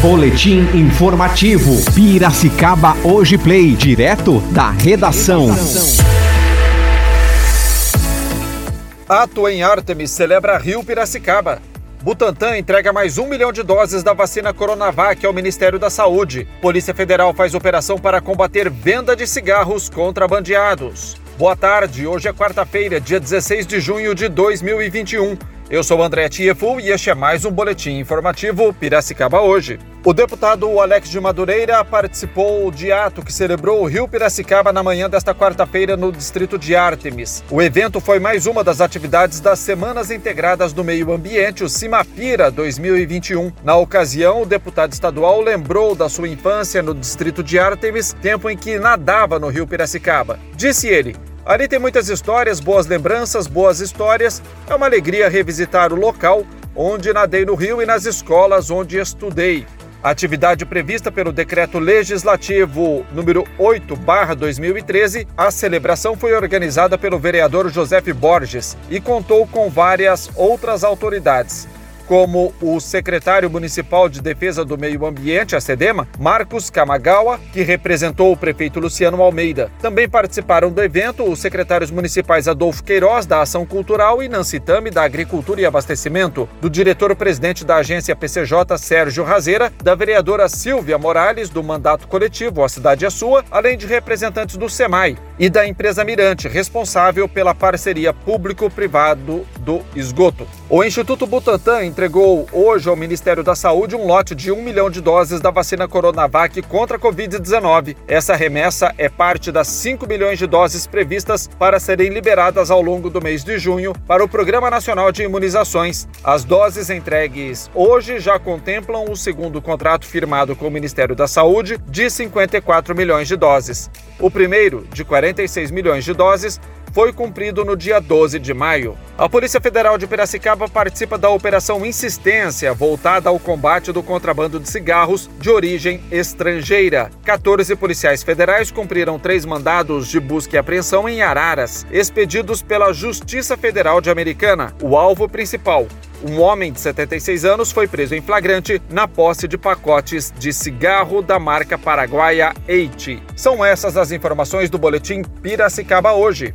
Boletim informativo. Piracicaba Hoje Play, direto da redação. Ato em Artemis celebra Rio Piracicaba. Butantan entrega mais um milhão de doses da vacina Coronavac ao Ministério da Saúde. Polícia Federal faz operação para combater venda de cigarros contrabandeados. Boa tarde, hoje é quarta-feira, dia 16 de junho de 2021. Eu sou André Tiefu e este é mais um boletim informativo Piracicaba hoje. O deputado Alex de Madureira participou de ato que celebrou o Rio Piracicaba na manhã desta quarta-feira no distrito de Artemis. O evento foi mais uma das atividades das Semanas Integradas do Meio Ambiente, o Cimapira 2021. Na ocasião, o deputado estadual lembrou da sua infância no distrito de Artemis, tempo em que nadava no Rio Piracicaba. Disse ele: Ali tem muitas histórias, boas lembranças, boas histórias. É uma alegria revisitar o local onde nadei no Rio e nas escolas onde estudei. A atividade prevista pelo Decreto Legislativo número 8/2013, a celebração foi organizada pelo vereador José Borges e contou com várias outras autoridades como o secretário municipal de Defesa do Meio Ambiente, a SEDEMA, Marcos Kamagawa, que representou o prefeito Luciano Almeida. Também participaram do evento os secretários municipais Adolfo Queiroz, da Ação Cultural, e Nancy Tami, da Agricultura e Abastecimento, do diretor-presidente da agência PCJ, Sérgio Razeira, da vereadora Silvia Morales, do mandato coletivo A Cidade é Sua, além de representantes do SEMAI e da empresa Mirante, responsável pela parceria público-privado do esgoto. O Instituto Butantan entregou hoje ao Ministério da Saúde um lote de um milhão de doses da vacina Coronavac contra a Covid-19. Essa remessa é parte das 5 milhões de doses previstas para serem liberadas ao longo do mês de junho para o Programa Nacional de Imunizações. As doses entregues hoje já contemplam o segundo contrato firmado com o Ministério da Saúde de 54 milhões de doses. O primeiro, de 46 milhões de doses, foi cumprido no dia 12 de maio. A Polícia Federal de Piracicaba participa da Operação Insistência, voltada ao combate do contrabando de cigarros de origem estrangeira. 14 policiais federais cumpriram três mandados de busca e apreensão em Araras, expedidos pela Justiça Federal de Americana. O alvo principal, um homem de 76 anos foi preso em flagrante na posse de pacotes de cigarro da marca paraguaia Eite. São essas as informações do Boletim Piracicaba hoje.